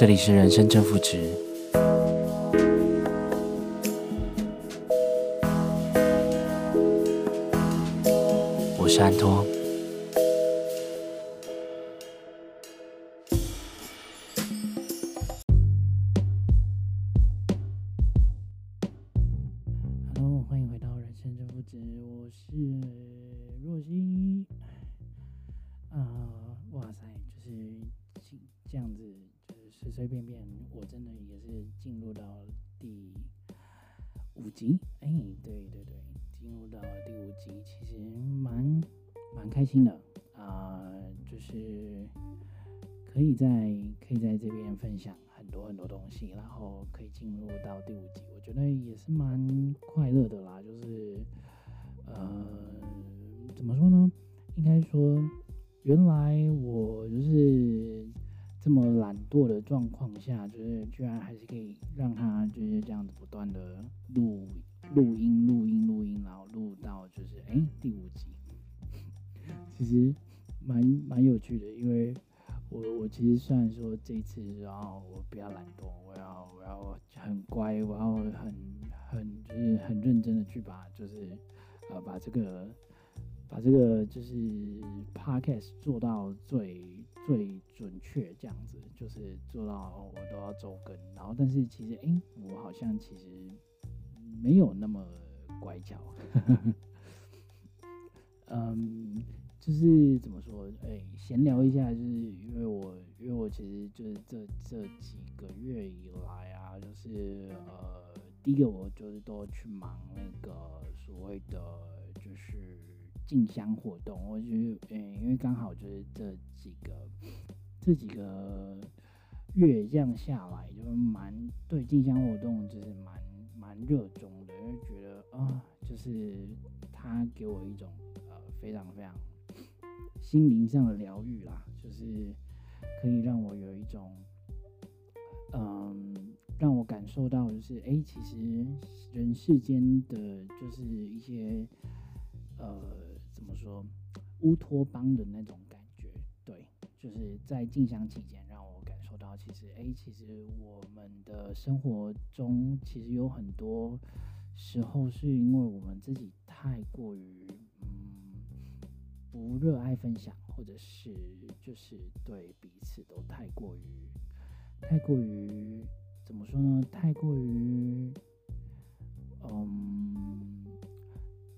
这里是人生正负值，我是安托。下，就是居然还是可以让他就是这样子不断的录录音、录音、录音，然后录到就是哎、第五集，其实蛮蛮有趣的。因为我我其实虽然说这一次，然后我比较懒惰，我要我要很乖，我要很很就是很认真的去把就是呃把这个把这个就是 podcast 做到最。最准确这样子，就是做到我都要周更，然后但是其实哎、我好像其实没有那么乖巧，嗯，就是怎么说，哎、闲聊一下，就是因为我因为我其实就是这这几个月以来啊，就是呃，第一个我就是都去忙那个所谓的就是。进香活动，我觉得，嗯，因为刚好就是这几个 这几个月这样下来，就蛮对进香活动就是蛮蛮热衷的，因为觉得啊、就是他给我一种呃非常非常心灵上的疗愈啦，就是可以让我有一种嗯、让我感受到就是哎、其实人世间的就是一些呃。怎么说乌托邦的那种感觉？对，就是在静香期间，让我感受到，其实，哎，其实我们的生活中，其实有很多时候是因为我们自己太过于，嗯，不热爱分享，或者是就是对彼此都太过于，太过于，怎么说呢？太过于，嗯，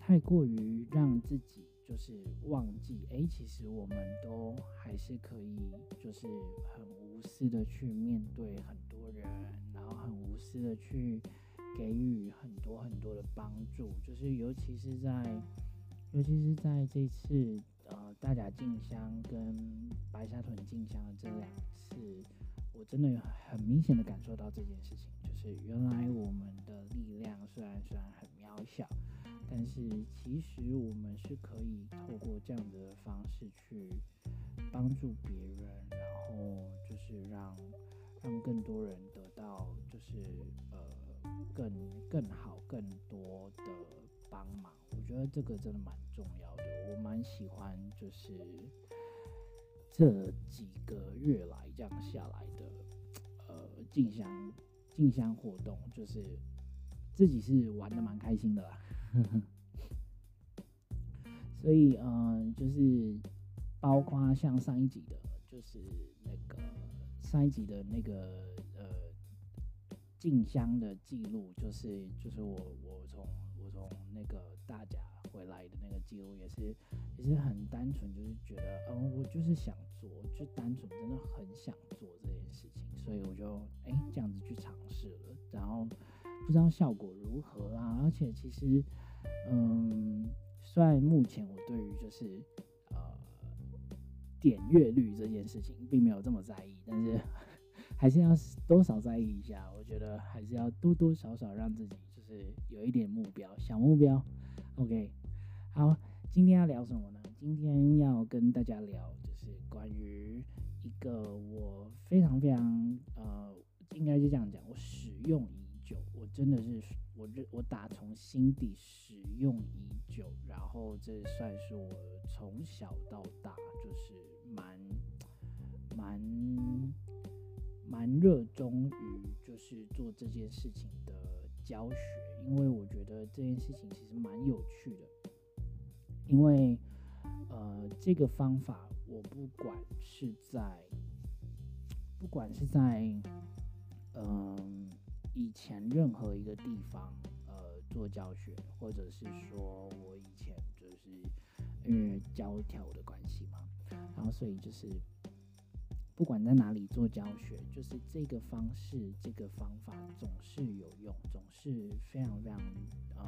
太过于让自己。就是忘记，哎、其实我们都还是可以，就是很无私的去面对很多人，然后很无私的去给予很多很多的帮助。就是尤其是在，尤其是在这次呃大甲进香跟白沙屯进香的这两次，我真的有很明显的感受到这件事情，就是原来我们的力量虽然虽然很渺小。但是其实我们是可以透过这样的方式去帮助别人，然后就是让让更多人得到就是呃更更好更多的帮忙。我觉得这个真的蛮重要的，我蛮喜欢就是这几个月来这样下来的呃进香进香活动，就是自己是玩得蛮开心的啦。所以，嗯，就是包括像上一集的，就是那个上一集的那个呃进香的记录，就是就是我我从我从那个大甲回来的那个记录，也是也是很单纯，就是觉得，嗯，我就是想做，就单纯真的很想做这件事情，所以我就哎、这样子去尝试了，然后。不知道效果如何啊，而且其实，嗯，虽然目前我对于就是呃点阅率这件事情并没有这么在意，但是 还是要多少在意一下。我觉得还是要多多少少让自己就是有一点目标，小目标。OK，好，今天要聊什么呢？今天要跟大家聊就是关于一个我非常非常呃，应该就这样讲，我使用。我真的是我认我打从心底使用已久，然后这算是我从小到大就是蛮蛮蛮热衷于就是做这件事情的教学，因为我觉得这件事情其实蛮有趣的。因为呃，这个方法我不管是在不管是在嗯、以前任何一个地方呃做教学，或者是说我以前就是因为教跳舞的关系嘛，然后所以就是。不管在哪里做教学，就是这个方式、这个方法总是有用，总是非常非常呃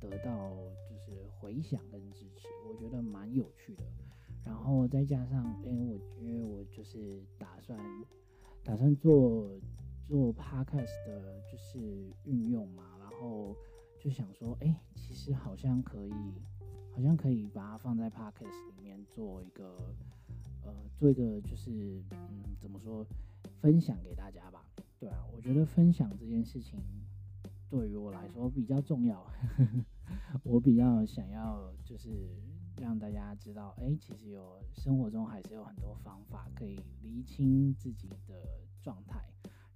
得到就是回响跟支持，我觉得蛮有趣的。然后再加上，因为我因为我就是打算打算做做 podcast 的，就是运用嘛，然后就想说，哎，其实好像可以，好像可以把它放在 podcast 里面做一个。呃，做一个就是，嗯，怎么说，分享给大家吧。对啊，我觉得分享这件事情对于我来说比较重要。我比较想要就是让大家知道，哎，其实有生活中还是有很多方法可以厘清自己的状态。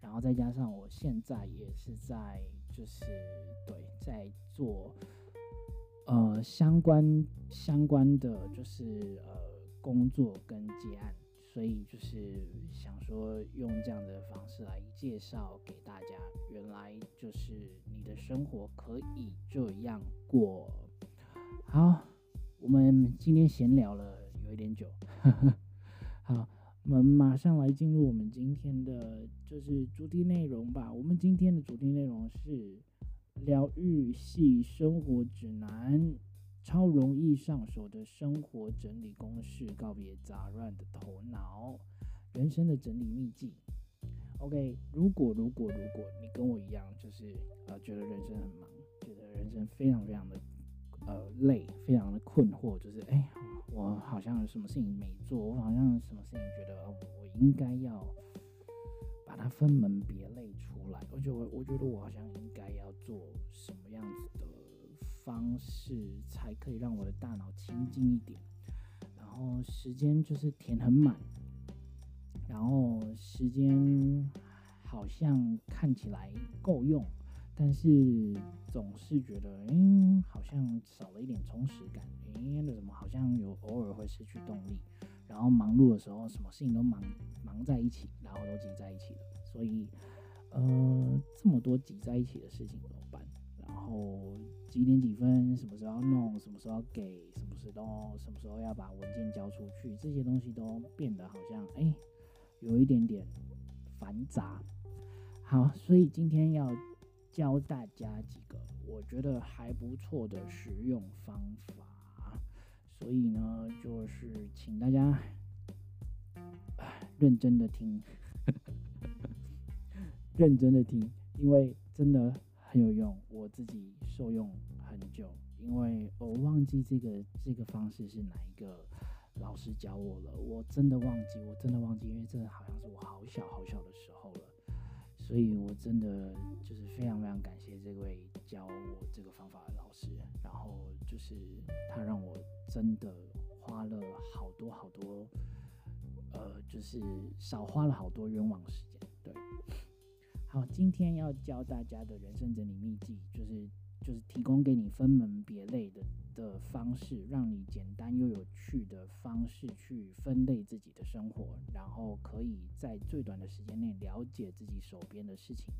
然后再加上我现在也是在就是对在做呃相关相关的就是呃。工作跟接案，所以就是想说用这样的方式来介绍给大家，原来就是你的生活可以这样过。好，我们今天闲聊了有一点久，呵 呵好，我们马上来进入我们今天的就是主题内容吧。我们今天的主题内容是疗愈系生活指南。超容易上手的生活整理公式，告别杂乱的头脑，人生的整理秘籍。OK，如果如果如果你跟我一样，就是呃觉得人生很忙，觉得人生非常非常的呃累，非常的困惑，就是哎、欸，我好像什么事情没做，我好像什么事情觉得、我应该要把它分门别类出来，而且我我觉得我好像应该要做什么样子的。方式才可以让我的大脑清静一点，然后时间就是填很满，然后时间好像看起来够用，但是总是觉得，嗯，好像少了一点充实感，哎，那怎么好像有偶尔会失去动力，然后忙碌的时候，什么事情都忙忙在一起，然后都挤在一起了，所以，呃，这么多挤在一起的事情怎么办？然后。几点几分？什么时候要弄？什么时候要给？什么时候什么时候要把文件交出去？这些东西都变得好像哎，有一点点繁杂。好，所以今天要教大家几个我觉得还不错的实用方法。所以呢，就是请大家认真的听，认真的 听，因为真的很有用，我自己受用。很久，因为我忘记这个这个方式是哪一个老师教我了，我真的忘记，我真的忘记，因为这好像是我好小好小的时候了，所以我真的就是非常非常感谢这位教我这个方法的老师，然后就是他让我真的花了好多好多，呃，就是少花了好多冤枉时间。对，好，今天要教大家的人生整理秘籍就是。就是提供给你分门别类的的方式，让你简单又有趣的方式去分类自己的生活，然后可以在最短的时间内了解自己手边的事情，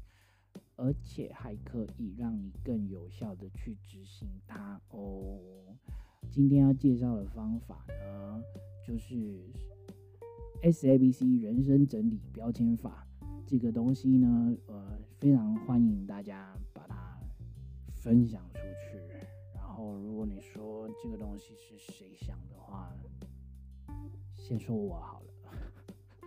而且还可以让你更有效的去执行它哦。今天要介绍的方法呢，就是 SABC 人生整理标签法。这个东西呢，呃，非常欢迎大家把它。分享出去，然后如果你说这个东西是谁想的话，先说我好了，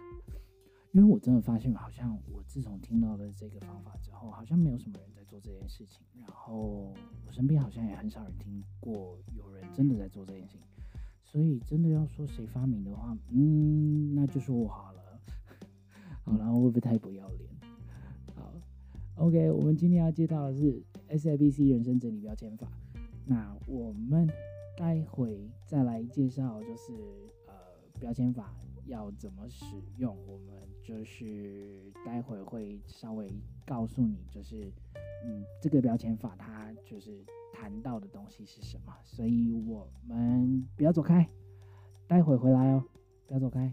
因为我真的发现，好像我自从听到了这个方法之后，好像没有什么人在做这件事情，然后我身边好像也很少人听过有人真的在做这件事情，所以真的要说谁发明的话，嗯，那就说我好了，好，然后会不会太不要脸？好，OK，我们今天要介绍的是。SABC 人生整理标签法，那我们待会再来介绍，就是呃标签法要怎么使用，我们就是待会会稍微告诉你，就是嗯，这个标签法它就是谈到的东西是什么，所以我们不要走开，待会回来哦，不要走开。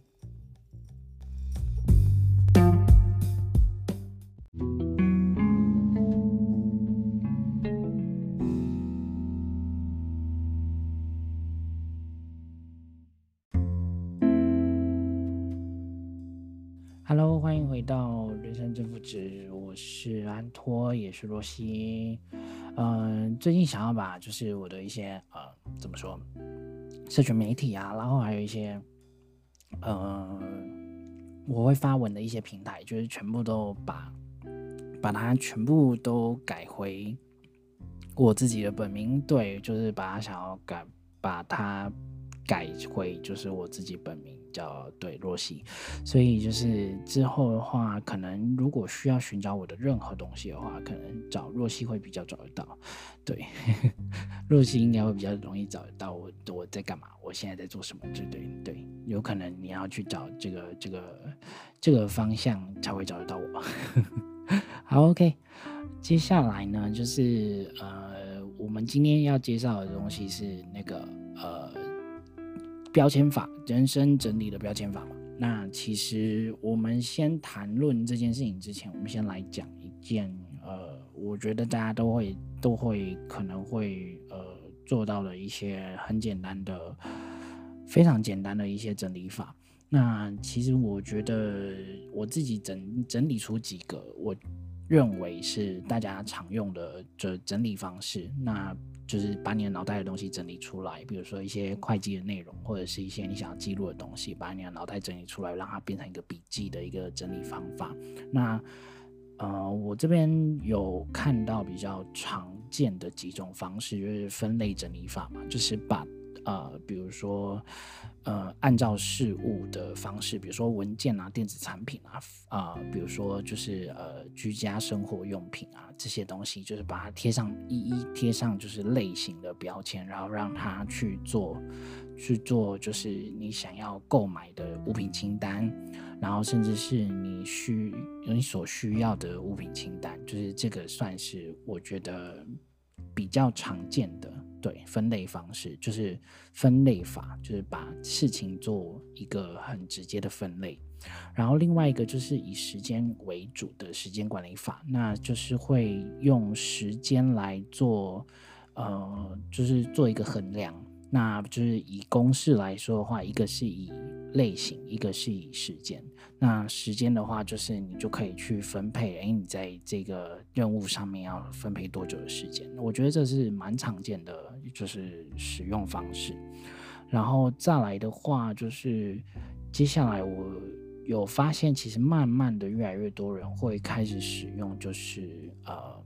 Hello，欢迎回到人生正负值，我是安托，也是若曦。嗯、最近想要把就是我的一些呃，怎么说，社群媒体啊，然后还有一些呃，我会发文的一些平台，就是全部都把把它全部都改回我自己的本名，对，就是把它想要改，把它改回就是我自己本名。叫对若曦，所以就是之后的话，可能如果需要寻找我的任何东西的话，可能找若曦会比较找得到。对，若曦应该会比较容易找得到我我在干嘛，我现在在做什么，对对对，有可能你要去找这个这个这个方向才会找得到我。好，OK，接下来呢，就是呃，我们今天要介绍的东西是那个呃。标签法，人生整理的标签法嘛。那其实我们先谈论这件事情之前，我们先来讲一件呃，我觉得大家都会都会可能会呃做到的一些很简单的、非常简单的一些整理法。那其实我觉得我自己整整理出几个，我认为是大家常用的这整理方式。那就是把你的脑袋的东西整理出来，比如说一些会计的内容，或者是一些你想要记录的东西，把你的脑袋整理出来，让它变成一个笔记的一个整理方法。那呃，我这边有看到比较常见的几种方式，就是分类整理法嘛，就是把呃，比如说。呃，按照事物的方式，比如说文件啊、电子产品啊，啊、呃，比如说就是呃，居家生活用品啊这些东西，就是把它贴上一一贴上就是类型的标签，然后让它去做去做就是你想要购买的物品清单，然后甚至是你需你所需要的物品清单，就是这个算是我觉得比较常见的。对，分类方式就是分类法，就是把事情做一个很直接的分类。然后另外一个就是以时间为主的时间管理法，那就是会用时间来做，呃，就是做一个衡量。那就是以公式来说的话，一个是以类型，一个是以时间。那时间的话，就是你就可以去分配，诶，你在这个任务上面要分配多久的时间？我觉得这是蛮常见的，就是使用方式。然后再来的话，就是接下来我有发现，其实慢慢的越来越多人会开始使用，就是呃。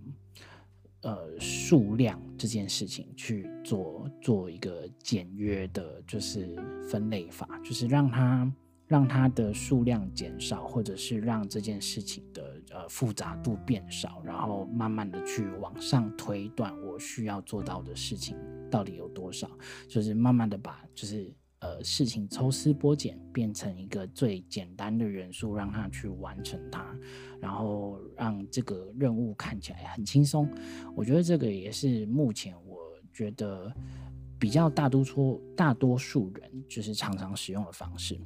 呃，数量这件事情去做做一个简约的，就是分类法，就是让它让它的数量减少，或者是让这件事情的呃复杂度变少，然后慢慢的去往上推断我需要做到的事情到底有多少，就是慢慢的把就是。呃，事情抽丝剥茧，变成一个最简单的元素，让他去完成它，然后让这个任务看起来很轻松。我觉得这个也是目前我觉得比较大多数大多数人就是常常使用的方式。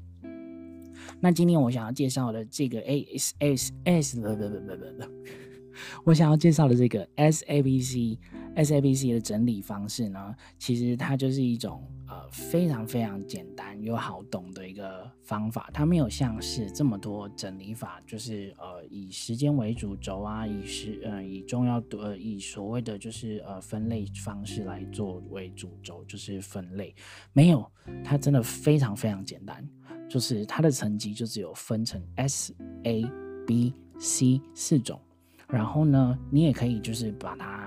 那今天我想要介绍的这个 A S S S 不不不不不，我想要介绍的这个 S A B C S A B C 的整理方式呢，其实它就是一种。呃，非常非常简单又好懂的一个方法，它没有像是这么多整理法，就是呃以时间为主轴啊，以时呃以重要呃以所谓的就是呃分类方式来作为主轴，就是分类，没有，它真的非常非常简单，就是它的层级就只有分成 S、A、B、C 四种，然后呢，你也可以就是把它。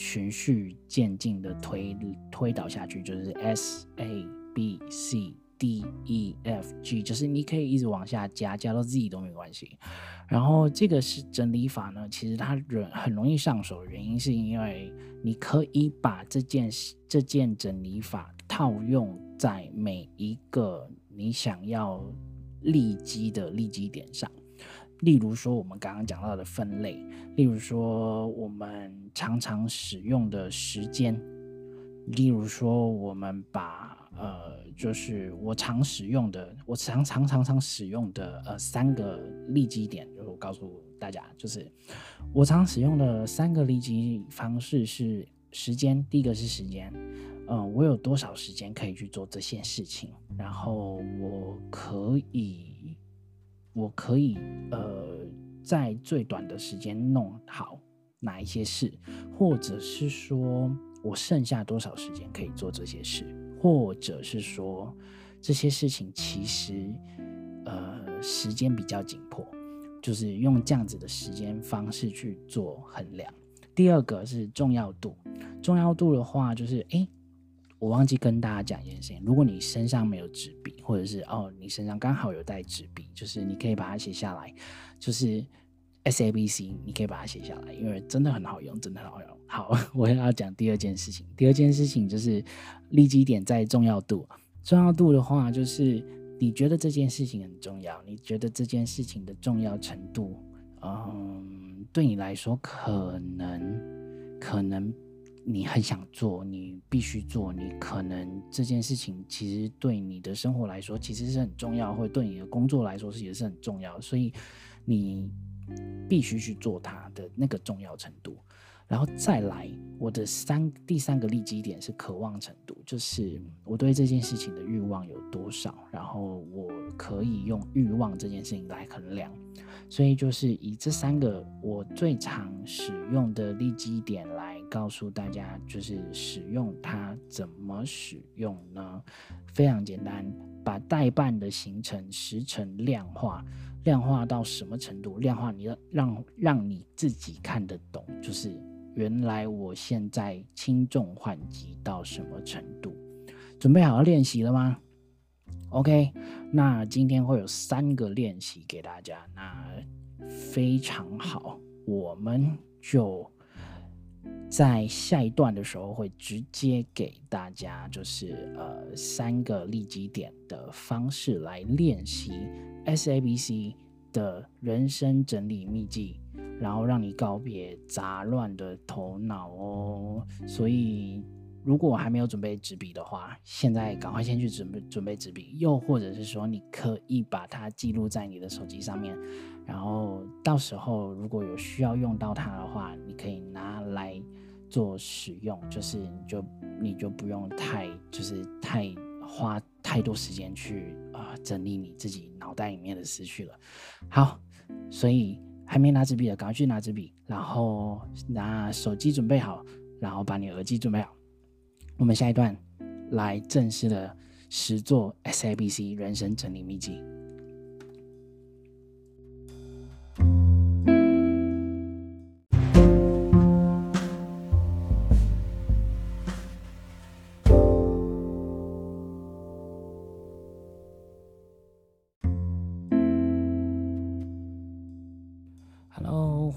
循序渐进的推推导下去，就是 S A B C D E F G，就是你可以一直往下加，加到 Z 都没关系。然后这个是整理法呢，其实它很很容易上手的原因，是因为你可以把这件这件整理法套用在每一个你想要利基的利基点上。例如说，我们刚刚讲到的分类，例如说，我们常常使用的时间，例如说，我们把。呃，就是我常使用的，我常常常常使用的呃三个利基点，就是我告诉大家，就是我常使用的三个利基方式是时间，第一个是时间，呃，我有多少时间可以去做这些事情，然后我可以，我可以呃在最短的时间弄好哪一些事，或者是说我剩下多少时间可以做这些事。或者是说这些事情其实，呃，时间比较紧迫，就是用这样子的时间方式去做衡量。第二个是重要度，重要度的话就是，哎，我忘记跟大家讲一件事情，如果你身上没有纸笔，或者是哦，你身上刚好有带纸笔，就是你可以把它写下来，就是 S A B C，你可以把它写下来，因为真的很好用，真的很好用。好，我要讲第二件事情。第二件事情就是利基点在重要度。重要度的话，就是你觉得这件事情很重要，你觉得这件事情的重要程度，嗯，对你来说可能可能你很想做，你必须做，你可能这件事情其实对你的生活来说其实是很重要，或者对你的工作来说是也是很重要，所以你必须去做它的那个重要程度。然后再来，我的三第三个利基点是渴望程度，就是我对这件事情的欲望有多少，然后我可以用欲望这件事情来衡量。所以就是以这三个我最常使用的利基点来告诉大家，就是使用它怎么使用呢？非常简单，把待办的行程时程量化，量化到什么程度？量化你要让让你自己看得懂，就是。原来我现在轻重缓急到什么程度？准备好要练习了吗？OK，那今天会有三个练习给大家，那非常好，我们就在下一段的时候会直接给大家，就是呃三个利基点的方式来练习 SABC 的人生整理秘籍。然后让你告别杂乱的头脑哦。所以，如果还没有准备纸笔的话，现在赶快先去准备准备纸笔。又或者是说，你可以把它记录在你的手机上面，然后到时候如果有需要用到它的话，你可以拿来做使用。就是你就你就不用太就是太花太多时间去啊、整理你自己脑袋里面的思绪了。好，所以。还没拿纸笔的，赶快去拿纸笔，然后拿手机准备好，然后把你耳机准备好。我们下一段来正式的实作 SABC 人生整理秘籍。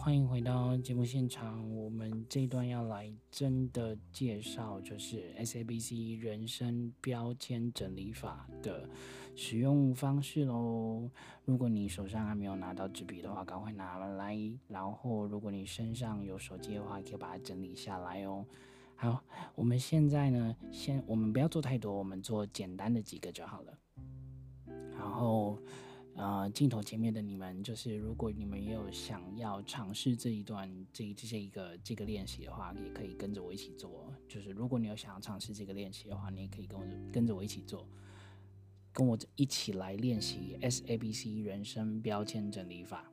欢迎回到节目现场，我们这一段要来真的介绍，就是 SABC 人生标签整理法的使用方式喽。如果你手上还没有拿到纸笔的话，赶快拿来。然后，如果你身上有手机的话，可以把它整理下来哦。好，我们现在呢，先我们不要做太多，我们做简单的几个就好了。然后。呃，镜头前面的你们，就是如果你们也有想要尝试这一段这这些一个这个练习的话，也可以跟着我一起做。就是如果你有想要尝试这个练习的话，你也可以跟我跟着我一起做，跟我一起来练习 SABC 人生标签整理法。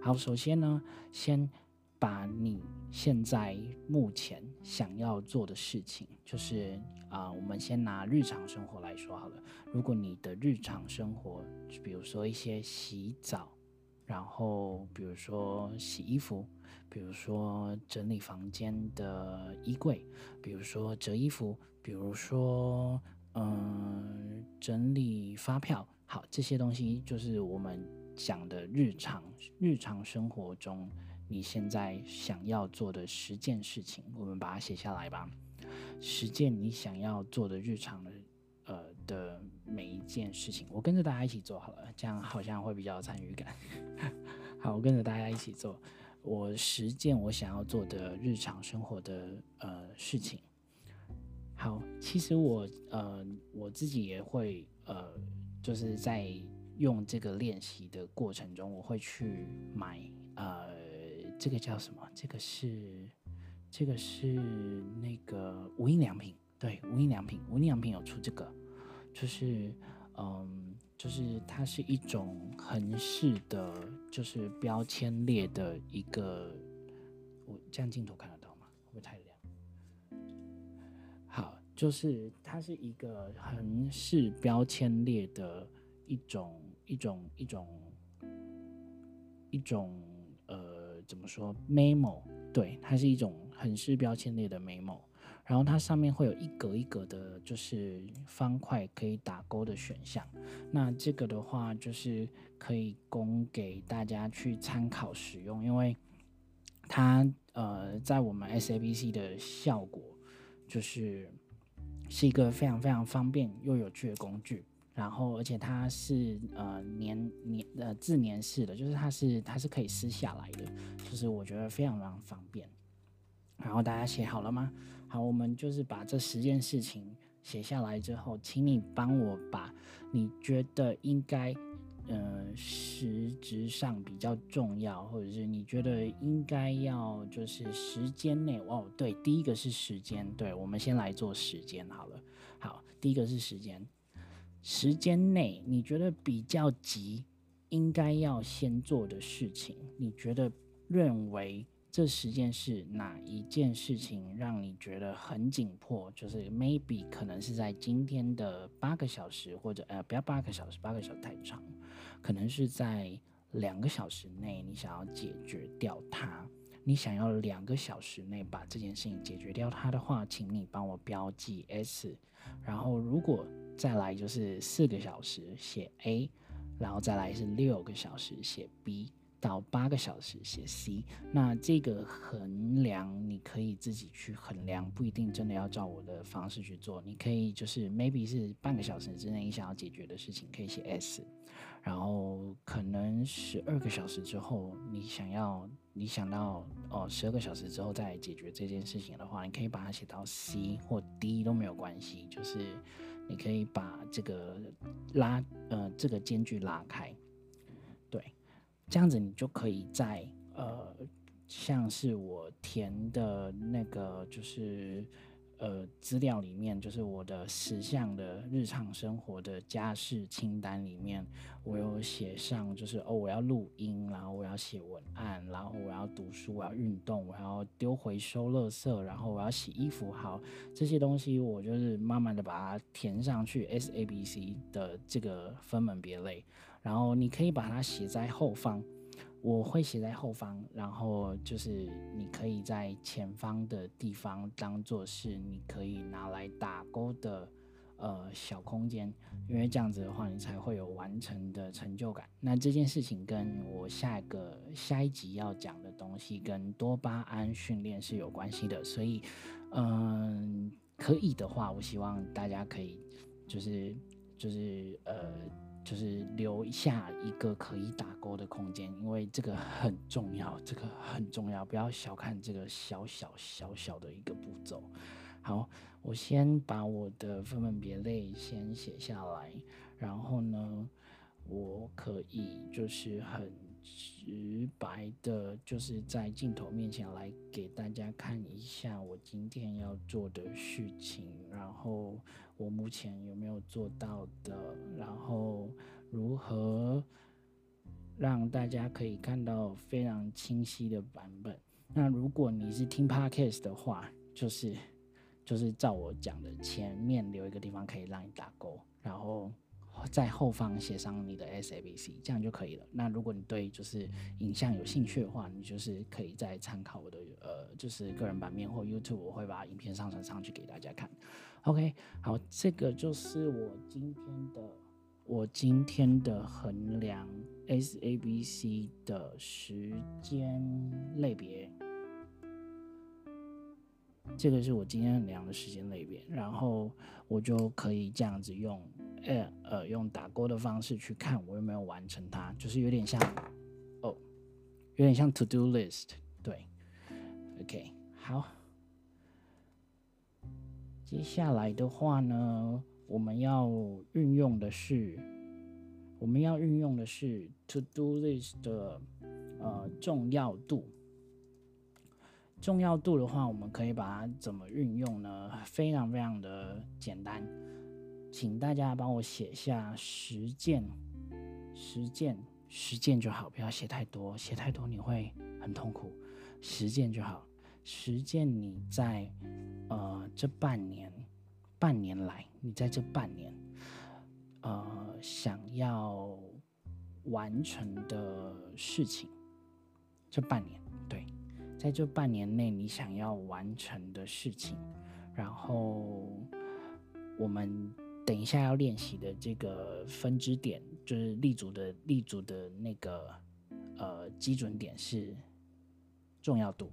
好，首先呢，先。把你现在目前想要做的事情，就是啊、我们先拿日常生活来说好了。如果你的日常生活，比如说一些洗澡，然后比如说洗衣服，比如说整理房间的衣柜，比如说折衣服，比如说呃，整理发票，好，这些东西就是我们讲的日常日常生活中你现在想要做的十件事情，我们把它写下来吧。十件你想要做的日常的呃的每一件事情，我跟着大家一起做好了，这样好像会比较有参与感。好，我跟着大家一起做。我十件我想要做的日常生活的呃事情。好，其实我呃我自己也会呃就是在用这个练习的过程中，我会去买呃这个叫什么？这个是这个是那个无印良品，对，无印良品，无印良品有出这个，就是嗯。就是它是一种横式的，就是标签列的一个，我这样镜头看得到吗？会不会太亮？好，就是它是一个横式标签列的一种一种一种一种，怎么说？memo，对，它是一种横式标签类的 memo。然后它上面会有一格一格的，就是方块可以打勾的选项。那这个的话，就是可以供给大家去参考使用，因为它呃，在我们 SABC 的效果，就是是一个非常非常方便又有趣的工具。然后，而且它是呃粘粘呃自粘式的，就是它是它是可以撕下来的，就是我觉得非常非常方便。然后大家写好了吗？好，我们就是把这十件事情写下来之后，请你帮我把你觉得应该，呃，实质上比较重要，或者是你觉得应该要就是时间内哦，对，第一个是时间，对，我们先来做时间好了。好，第一个是时间，时间内你觉得比较急，应该要先做的事情，你觉得认为。这十件事哪一件事情让你觉得很紧迫？就是 maybe 可能是在今天的八个小时，或者呃不要八个小时，八个小时太长，可能是在两个小时内你想要解决掉它。你想要两个小时内把这件事情解决掉它的话，请你帮我标记 S。然后如果再来就是四个小时写 A，然后再来是六个小时写 B。到八个小时写 C，那这个衡量你可以自己去衡量，不一定真的要照我的方式去做。你可以就是 maybe 是半个小时之内你想要解决的事情，可以写 S，然后可能十二个小时之后你想要你想到哦十二个小时之后再解决这件事情的话，你可以把它写到 C 或 D 都没有关系，就是你可以把这个拉呃这个间距拉开。对这样子你就可以在呃，像是我填的那个就是呃资料里面，就是我的十项的日常生活的家事清单里面，我有写上就是哦，我要录音，然后我要写文案，然后我要读书，我要运动，我要丢回收垃圾，然后我要洗衣服，好，这些东西我就是慢慢的把它填上去，S A B C 的这个分门别类。然后你可以把它写在后方，我会写在后方，然后就是你可以在前方的地方当做是你可以拿来打勾的呃小空间，因为这样子的话你才会有完成的成就感。那这件事情跟我下一个下一集要讲的东西跟多巴胺训练是有关系的，所以嗯，可以的话，我希望大家可以就是就是呃。就是留下一个可以打勾的空间，因为这个很重要，这个很重要，不要小看这个小小小小的一个步骤。好，我先把我的分门别类先写下来，然后呢，我可以就是很直白的，就是在镜头面前来给大家看一下我今天要做的事情，然后。我目前有没有做到的？然后如何让大家可以看到非常清晰的版本？那如果你是听 Podcast 的话，就是就是照我讲的，前面留一个地方可以让你打勾，然后在后方写上你的 SABC，这样就可以了。那如果你对就是影像有兴趣的话，你就是可以再参考我的呃，就是个人版面或 YouTube，我会把影片上传上去给大家看。OK，好，这个就是我今天的我今天的衡量 SABC 的时间类别。这个是我今天量的时间类别，然后我就可以这样子用。呃呃，用打勾的方式去看我有没有完成它，就是有点像哦，有点像 to do list，对，OK，好。接下来的话呢，我们要运用的是，我们要运用的是 to do list 的呃重要度。重要度的话，我们可以把它怎么运用呢？非常非常的简单。请大家帮我写下十件，十件，十件就好，不要写太多，写太多你会很痛苦。十件就好，十件你在呃这半年，半年来，你在这半年，呃想要完成的事情，这半年，对，在这半年内你想要完成的事情，然后我们。等一下要练习的这个分支点，就是立足的立足的那个呃基准点是重要度。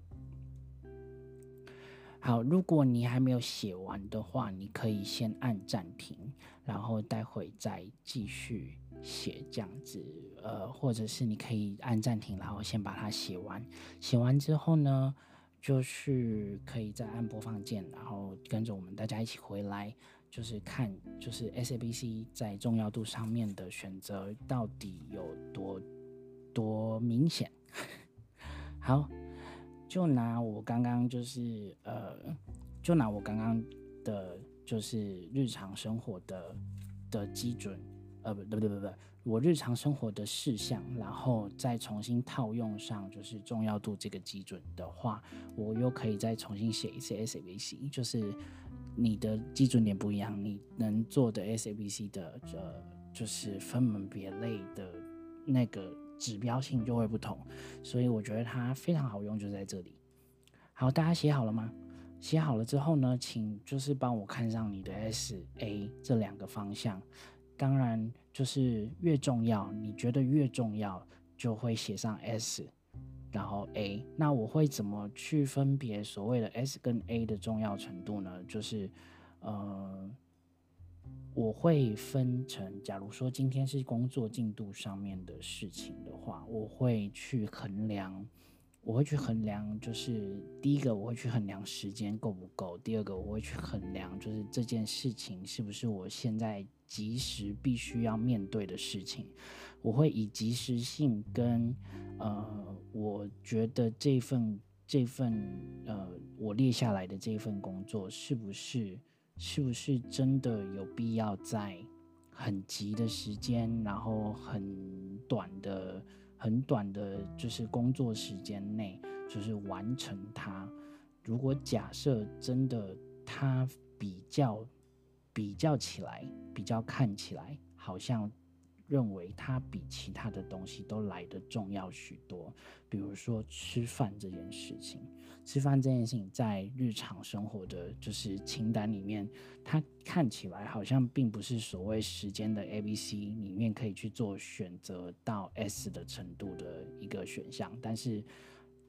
好，如果你还没有写完的话，你可以先按暂停，然后待会再继续写这样子。呃，或者是你可以按暂停，然后先把它写完。写完之后呢，就是可以再按播放键，然后跟着我们大家一起回来。就是看，就是 SABC 在重要度上面的选择到底有多多明显。好，就拿我刚刚就是呃，就拿我刚刚的，就是日常生活的的基准，呃，不对，不，不，不，对，我日常生活的事项，然后再重新套用上就是重要度这个基准的话，我又可以再重新写一次 SABC，就是。你的基准点不一样，你能做的 SABC 的呃，就是分门别类的那个指标性就会不同，所以我觉得它非常好用，就在这里。好，大家写好了吗？写好了之后呢，请就是帮我看上你的 S、A 这两个方向。当然，就是越重要，你觉得越重要，就会写上 S。然后 A，那我会怎么去分别所谓的 S 跟 A 的重要程度呢？就是，呃，我会分成，假如说今天是工作进度上面的事情的话，我会去衡量，我会去衡量，就是第一个我会去衡量时间够不够，第二个我会去衡量，就是这件事情是不是我现在即时必须要面对的事情。我会以及时性跟，呃，我觉得这份这份呃，我列下来的这份工作是不是是不是真的有必要在很急的时间，然后很短的很短的，就是工作时间内，就是完成它。如果假设真的它比较比较起来，比较看起来好像。认为它比其他的东西都来得重要许多，比如说吃饭这件事情。吃饭这件事情在日常生活的就是清单里面，它看起来好像并不是所谓时间的 A、B、C 里面可以去做选择到 S 的程度的一个选项，但是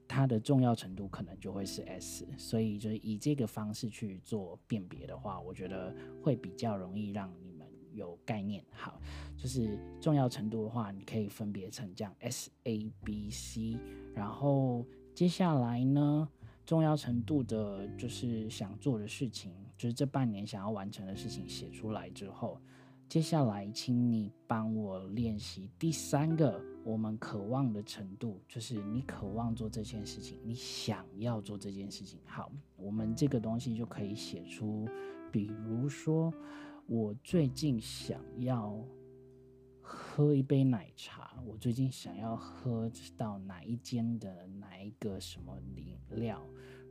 它的重要程度可能就会是 S。所以就是以这个方式去做辨别的话，我觉得会比较容易让你。有概念，好，就是重要程度的话，你可以分别成这样 S、A、B、C，然后接下来呢，重要程度的就是想做的事情，就是这半年想要完成的事情写出来之后，接下来请你帮我练习第三个我们渴望的程度，就是你渴望做这件事情，你想要做这件事情。好，我们这个东西就可以写出，比如说。我最近想要喝一杯奶茶。我最近想要喝到哪一间的哪一个什么饮料？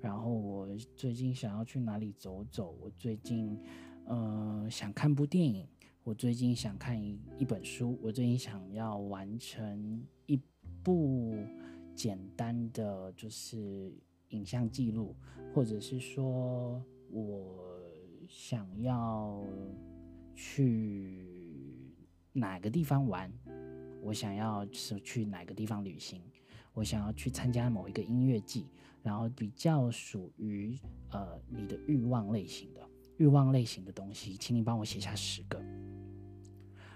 然后我最近想要去哪里走走？我最近呃想看部电影。我最近想看一一本书，我最近想要完成一部简单的就是影像记录，或者是说我想要去哪个地方玩，我想要是去哪个地方旅行，我想要去参加某一个音乐季，然后比较属于呃你的欲望类型的欲望类型的东西，请你帮我写下十个。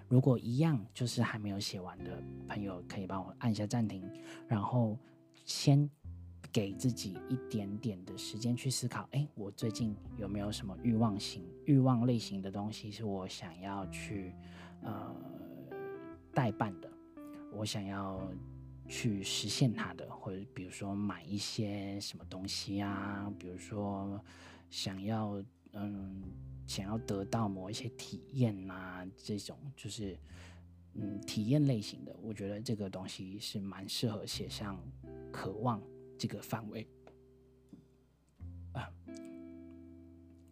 如果一样就是还没有写完的朋友，可以帮我按下暂停，然后先给自己一点点的时间去思考。哎，我最近有没有什么欲望型、欲望类型的东西是我想要去呃代办的？我想要去实现它的，或者比如说买一些什么东西啊，比如说想要嗯。想要得到某一些体验啊，这种就是嗯体验类型的，我觉得这个东西是蛮适合写上渴望这个范围啊。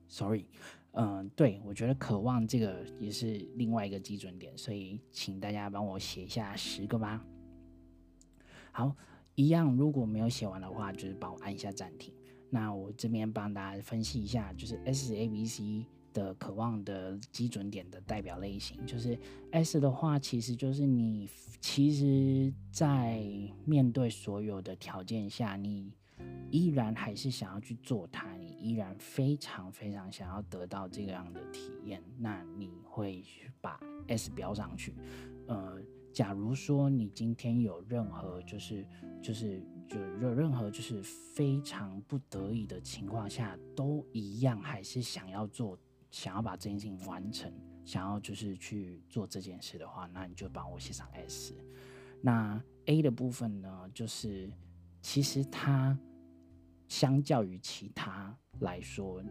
Sorry，嗯，对，我觉得渴望这个也是另外一个基准点，所以请大家帮我写一下十个吧。好，一样如果没有写完的话，就是帮我按一下暂停。那我这边帮大家分析一下，就是 S A B C。的渴望的基准点的代表类型，就是 S 的话，其实就是你其实，在面对所有的条件下，你依然还是想要去做它，你依然非常非常想要得到这样的体验，那你会把 S 标上去。呃，假如说你今天有任何就是就是就有任何就是非常不得已的情况下，都一样还是想要做。想要把这件事情完成，想要就是去做这件事的话，那你就帮我写上 S。那 A 的部分呢，就是其实它相较于其他来说，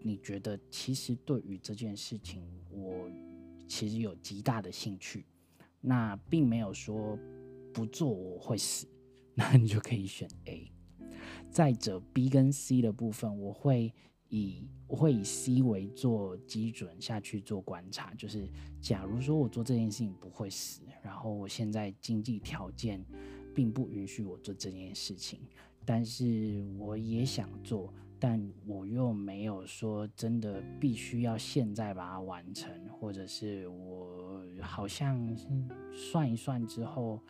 你觉得其实对于这件事情，我其实有极大的兴趣。那并没有说不做我会死，那你就可以选 A。再者 B 跟 C 的部分，我会。以我会以 C 为做基准下去做观察，就是假如说我做这件事情不会死，然后我现在经济条件并不允许我做这件事情，但是我也想做，但我又没有说真的必须要现在把它完成，或者是我好像算一算之后。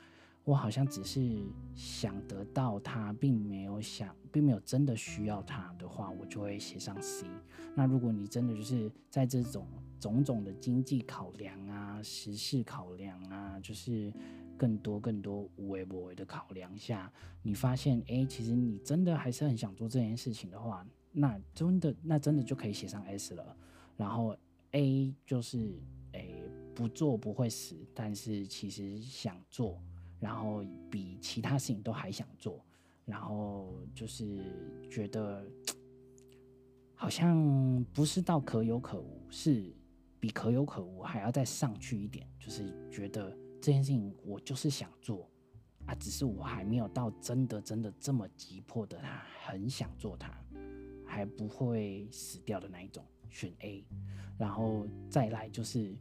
我好像只是想得到它，并没有想，并没有真的需要它的话，我就会写上 C。那如果你真的就是在这种种种的经济考量啊、时事考量啊，就是更多更多无为不为的考量下，你发现哎，其实你真的还是很想做这件事情的话，那真的那真的就可以写上 S 了。然后 A 就是哎，不做不会死，但是其实想做。然后比其他事情都还想做，然后就是觉得好像不是到可有可无，是比可有可无还要再上去一点，就是觉得这件事情我就是想做啊，只是我还没有到真的真的这么急迫的，他很想做它，还不会死掉的那一种，选 A，然后再来就是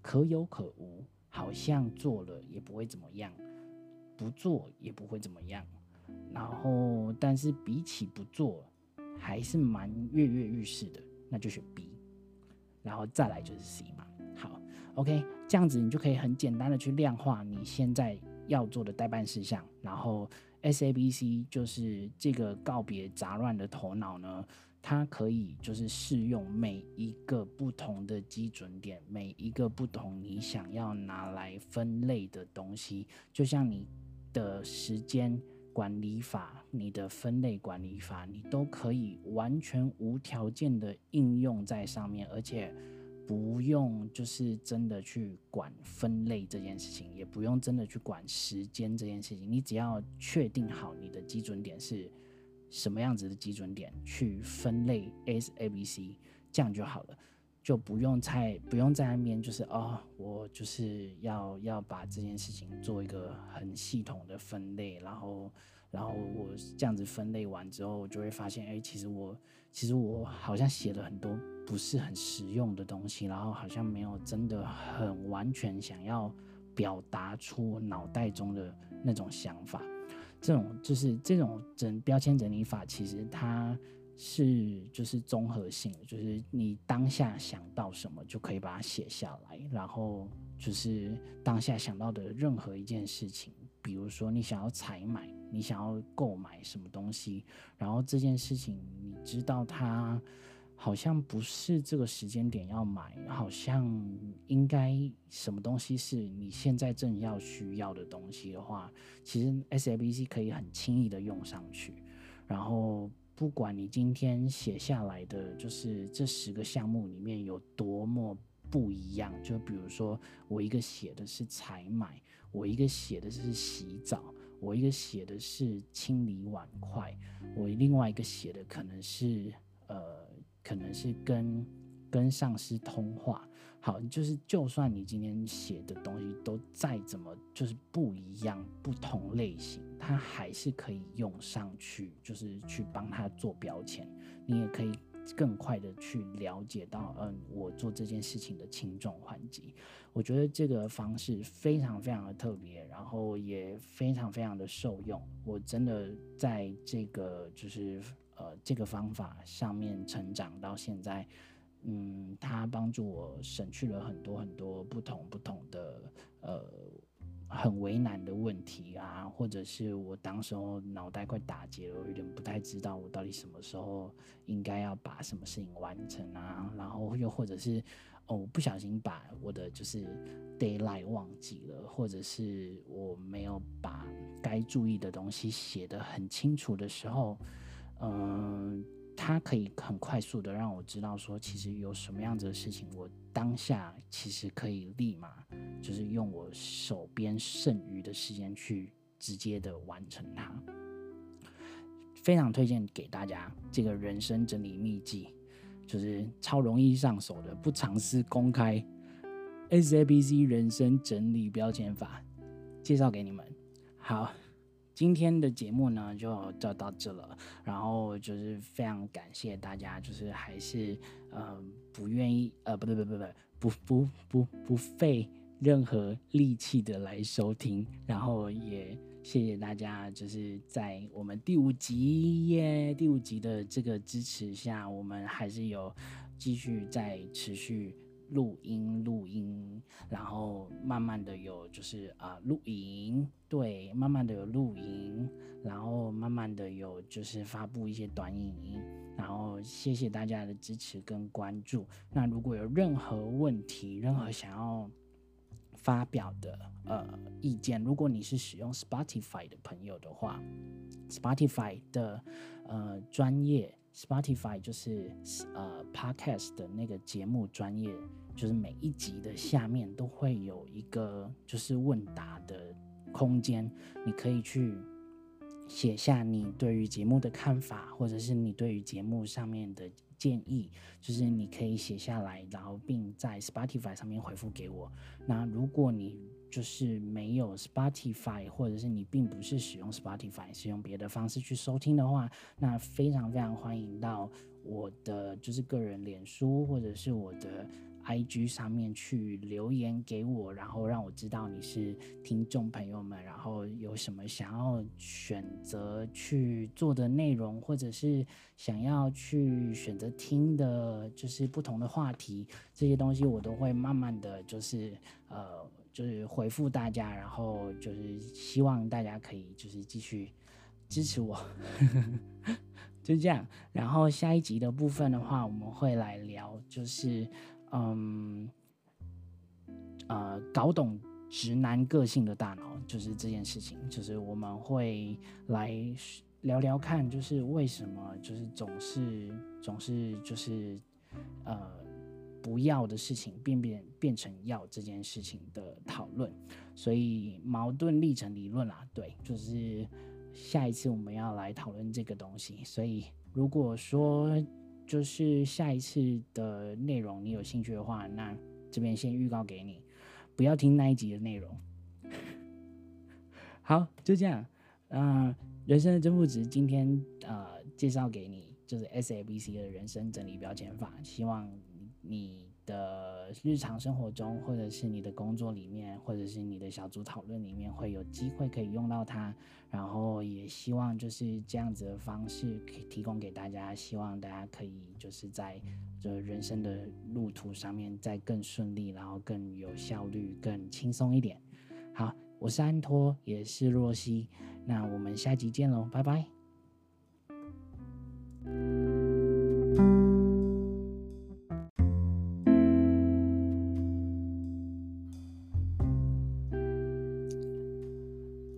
可有可无，好像做了也不会怎么样。不做也不会怎么样，然后但是比起不做，还是蛮跃跃欲试的，那就选 B，然后再来就是 C 嘛。好，OK，这样子你就可以很简单的去量化你现在要做的待办事项，然后 SABC 就是这个告别杂乱的头脑呢，它可以就是适用每一个不同的基准点，每一个不同你想要拿来分类的东西，就像你。的时间管理法，你的分类管理法，你都可以完全无条件的应用在上面，而且不用就是真的去管分类这件事情，也不用真的去管时间这件事情，你只要确定好你的基准点是什么样子的基准点，去分类 S A B C，这样就好了。就不用太不用在那边，就是哦，我就是要要把这件事情做一个很系统的分类，然后然后我这样子分类完之后，我就会发现，哎，其实我其实我好像写了很多不是很实用的东西，然后好像没有真的很完全想要表达出脑袋中的那种想法。这种就是这种整标签整理法，其实它是就是综合性，就是你当下想到什么就可以把它写下来，然后就是当下想到的任何一件事情。比如说，你想要采买，你想要购买什么东西，然后这件事情你知道它好像不是这个时间点要买，好像应该什么东西是你现在正要需要的东西的话，其实 SABC 可以很轻易的用上去。然后，不管你今天写下来的就是这十个项目里面有多么不一样，就比如说我一个写的是采买。我一个写的是洗澡，我一个写的是清理碗筷，我另外一个写的可能是呃，可能是跟跟上司通话。好，就是就算你今天写的东西都再怎么就是不一样，不同类型，它还是可以用上去，就是去帮他做标签。你也可以。更快的去了解到，嗯，我做这件事情的轻重缓急，我觉得这个方式非常非常的特别，然后也非常非常的受用。我真的在这个就是呃这个方法上面成长到现在，嗯，它帮助我省去了很多很多不同不同的呃。很为难的问题啊，或者是我当时候脑袋快打结了，我有点不太知道我到底什么时候应该要把什么事情完成啊，然后又或者是哦，我不小心把我的就是 deadline 忘记了，或者是我没有把该注意的东西写得很清楚的时候，嗯。它可以很快速的让我知道说，其实有什么样子的事情，我当下其实可以立马就是用我手边剩余的时间去直接的完成它。非常推荐给大家这个人生整理秘籍，就是超容易上手的，不尝试公开 SABC 人生整理标签法，介绍给你们。好。今天的节目呢，就就到这了。然后就是非常感谢大家，就是还是呃不愿意呃不对不对不对不不不不费任何力气的来收听。然后也谢谢大家，就是在我们第五集耶第五集的这个支持下，我们还是有继续在持续。录音录音，然后慢慢的有就是啊录影，对，慢慢的有录影，然后慢慢的有就是发布一些短影音，然后谢谢大家的支持跟关注。那如果有任何问题，任何想要发表的呃意见，如果你是使用 Spotify 的朋友的话，Spotify 的呃专业。Spotify 就是呃 Podcast 的那个节目专业，就是每一集的下面都会有一个就是问答的空间，你可以去写下你对于节目的看法，或者是你对于节目上面的建议，就是你可以写下来，然后并在 Spotify 上面回复给我。那如果你就是没有 Spotify，或者是你并不是使用 Spotify，是用别的方式去收听的话，那非常非常欢迎到我的就是个人脸书或者是我的。IG 上面去留言给我，然后让我知道你是听众朋友们，然后有什么想要选择去做的内容，或者是想要去选择听的，就是不同的话题，这些东西我都会慢慢的就是呃，就是回复大家，然后就是希望大家可以就是继续支持我，就这样。然后下一集的部分的话，我们会来聊就是。嗯，呃，搞懂直男个性的大脑，就是这件事情，就是我们会来聊聊看，就是为什么，就是总是总是就是呃不要的事情变变变成要这件事情的讨论，所以矛盾历程理论啦，对，就是下一次我们要来讨论这个东西，所以如果说。就是下一次的内容，你有兴趣的话，那这边先预告给你，不要听那一集的内容。好，就这样，那人生的正负值今天呃介绍给你，就是 SABC 的人生整理标签法，希望你的日常生活中，或者是你的工作里面，或者是你的小组讨论里面，会有机会可以用到它。然后也希望就是这样子的方式可以提供给大家，希望大家可以就是在这人生的路途上面再更顺利，然后更有效率，更轻松一点。好，我是安托，也是若曦，那我们下集见喽，拜拜。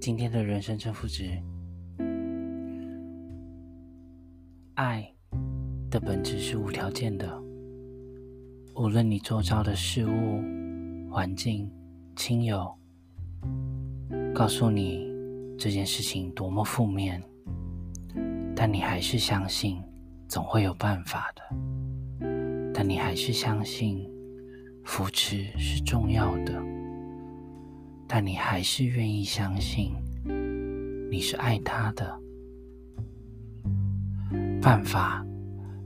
今天的人生正负值，爱的本质是无条件的。无论你周遭的事物、环境、亲友，告诉你这件事情多么负面，但你还是相信总会有办法的。但你还是相信扶持是重要的。但你还是愿意相信你是爱他的。办法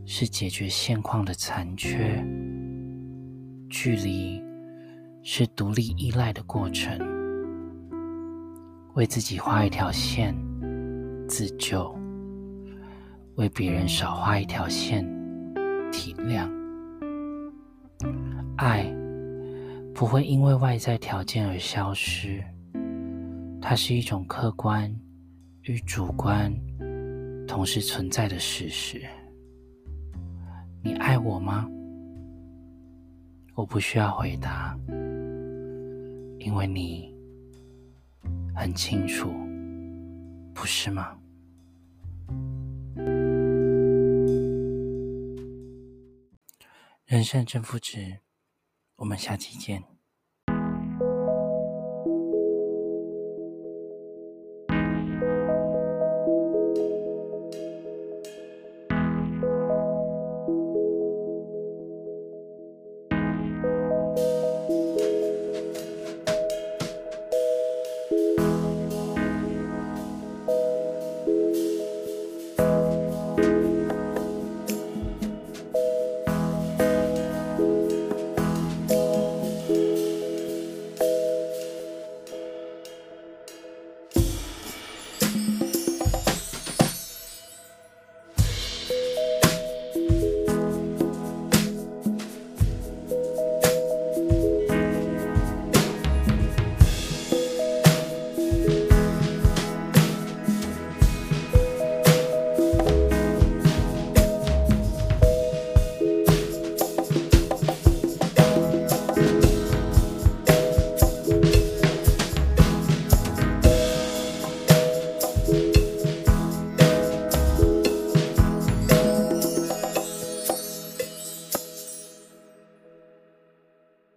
是解决现况的残缺，距离是独立依赖的过程。为自己画一条线，自救；为别人少画一条线，体谅。爱。不会因为外在条件而消失，它是一种客观与主观同时存在的事实。你爱我吗？我不需要回答，因为你很清楚，不是吗？人生正负值。我们下期见。